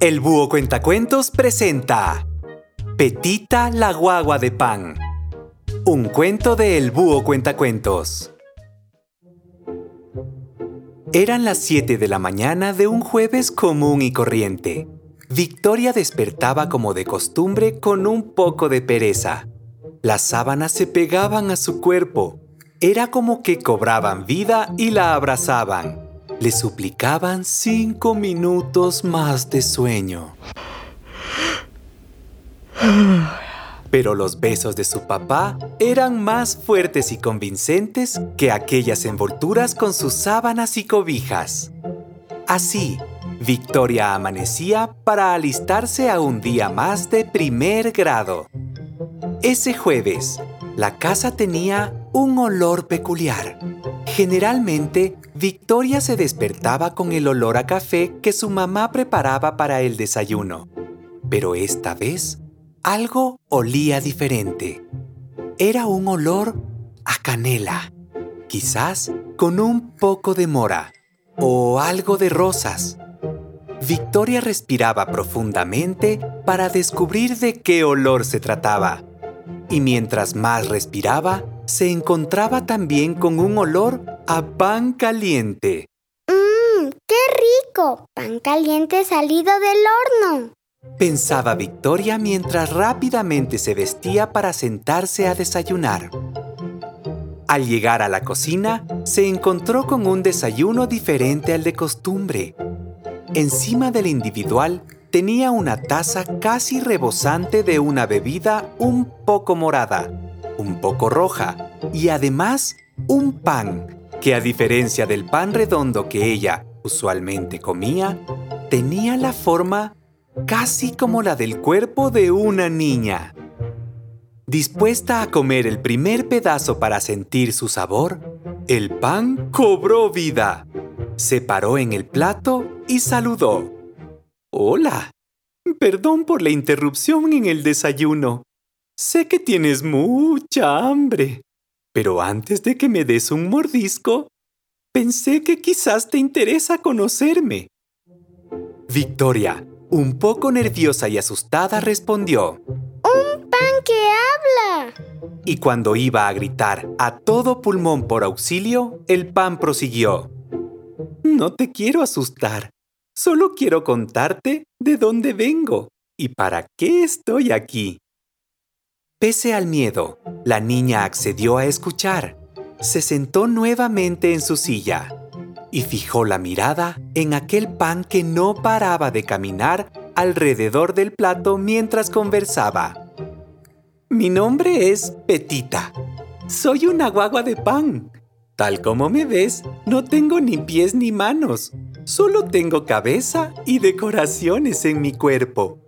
El Búho Cuentacuentos presenta Petita la guagua de pan. Un cuento de El Búho Cuentacuentos. Eran las 7 de la mañana de un jueves común y corriente. Victoria despertaba como de costumbre con un poco de pereza. Las sábanas se pegaban a su cuerpo. Era como que cobraban vida y la abrazaban le suplicaban cinco minutos más de sueño. Pero los besos de su papá eran más fuertes y convincentes que aquellas envolturas con sus sábanas y cobijas. Así, Victoria amanecía para alistarse a un día más de primer grado. Ese jueves, la casa tenía un olor peculiar. Generalmente, Victoria se despertaba con el olor a café que su mamá preparaba para el desayuno. Pero esta vez, algo olía diferente. Era un olor a canela, quizás con un poco de mora o algo de rosas. Victoria respiraba profundamente para descubrir de qué olor se trataba. Y mientras más respiraba, se encontraba también con un olor a pan caliente. ¡Mmm! ¡Qué rico! Pan caliente salido del horno. Pensaba Victoria mientras rápidamente se vestía para sentarse a desayunar. Al llegar a la cocina, se encontró con un desayuno diferente al de costumbre. Encima del individual tenía una taza casi rebosante de una bebida un poco morada un poco roja y además un pan que a diferencia del pan redondo que ella usualmente comía, tenía la forma casi como la del cuerpo de una niña. Dispuesta a comer el primer pedazo para sentir su sabor, el pan cobró vida. Se paró en el plato y saludó. Hola. Perdón por la interrupción en el desayuno. Sé que tienes mucha hambre, pero antes de que me des un mordisco, pensé que quizás te interesa conocerme. Victoria, un poco nerviosa y asustada, respondió. ¡Un pan que habla! Y cuando iba a gritar a todo pulmón por auxilio, el pan prosiguió. No te quiero asustar, solo quiero contarte de dónde vengo y para qué estoy aquí. Pese al miedo, la niña accedió a escuchar. Se sentó nuevamente en su silla y fijó la mirada en aquel pan que no paraba de caminar alrededor del plato mientras conversaba. Mi nombre es Petita. Soy una guagua de pan. Tal como me ves, no tengo ni pies ni manos. Solo tengo cabeza y decoraciones en mi cuerpo.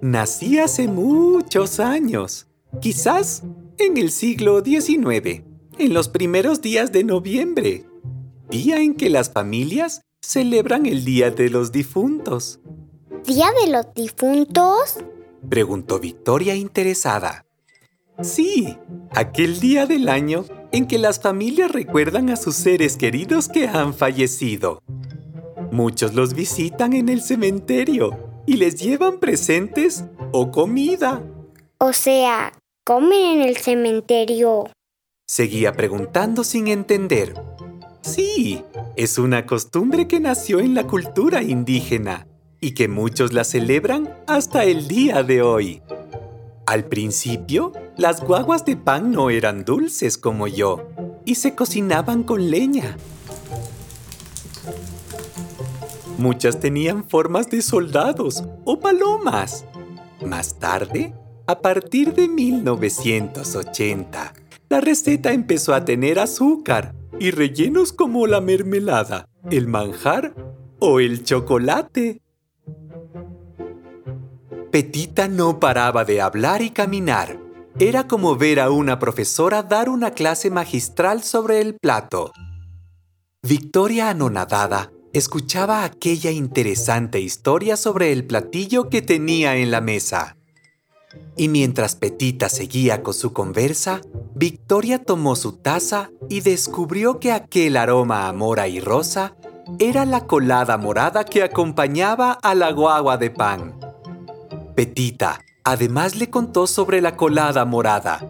Nací hace muchos años. Quizás en el siglo XIX, en los primeros días de noviembre, día en que las familias celebran el Día de los Difuntos. ¿Día de los Difuntos? Preguntó Victoria interesada. Sí, aquel día del año en que las familias recuerdan a sus seres queridos que han fallecido. Muchos los visitan en el cementerio y les llevan presentes o comida. O sea, comen en el cementerio? Seguía preguntando sin entender. Sí, es una costumbre que nació en la cultura indígena y que muchos la celebran hasta el día de hoy. Al principio, las guaguas de pan no eran dulces como yo y se cocinaban con leña. Muchas tenían formas de soldados o palomas. Más tarde, a partir de 1980, la receta empezó a tener azúcar y rellenos como la mermelada, el manjar o el chocolate. Petita no paraba de hablar y caminar. Era como ver a una profesora dar una clase magistral sobre el plato. Victoria anonadada escuchaba aquella interesante historia sobre el platillo que tenía en la mesa. Y mientras Petita seguía con su conversa, Victoria tomó su taza y descubrió que aquel aroma a mora y rosa era la colada morada que acompañaba a la guagua de pan. Petita además le contó sobre la colada morada,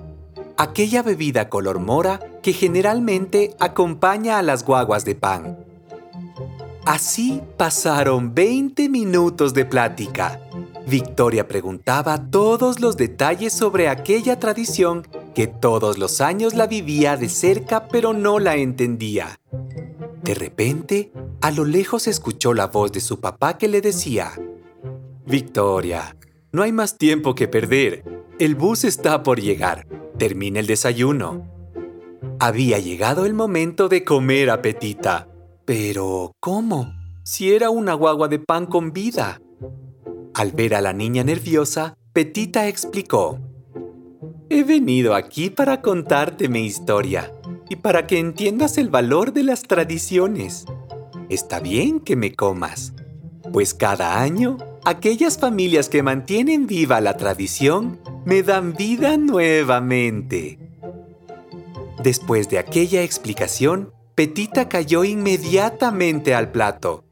aquella bebida color mora que generalmente acompaña a las guaguas de pan. Así pasaron 20 minutos de plática. Victoria preguntaba todos los detalles sobre aquella tradición que todos los años la vivía de cerca pero no la entendía. De repente, a lo lejos escuchó la voz de su papá que le decía, Victoria, no hay más tiempo que perder. El bus está por llegar. Termina el desayuno. Había llegado el momento de comer a Petita. Pero, ¿cómo? Si era una guagua de pan con vida. Al ver a la niña nerviosa, Petita explicó. He venido aquí para contarte mi historia y para que entiendas el valor de las tradiciones. Está bien que me comas, pues cada año aquellas familias que mantienen viva la tradición me dan vida nuevamente. Después de aquella explicación, Petita cayó inmediatamente al plato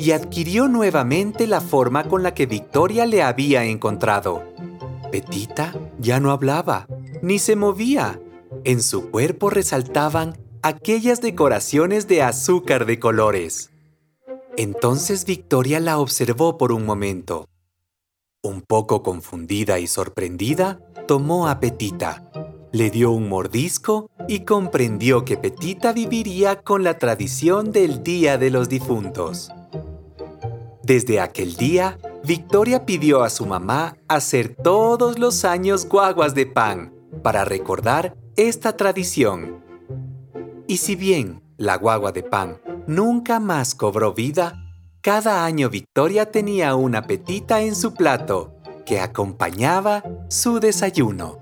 y adquirió nuevamente la forma con la que Victoria le había encontrado. Petita ya no hablaba, ni se movía. En su cuerpo resaltaban aquellas decoraciones de azúcar de colores. Entonces Victoria la observó por un momento. Un poco confundida y sorprendida, tomó a Petita, le dio un mordisco y comprendió que Petita viviría con la tradición del Día de los Difuntos. Desde aquel día, Victoria pidió a su mamá hacer todos los años guaguas de pan para recordar esta tradición. Y si bien la guagua de pan nunca más cobró vida, cada año Victoria tenía una petita en su plato que acompañaba su desayuno.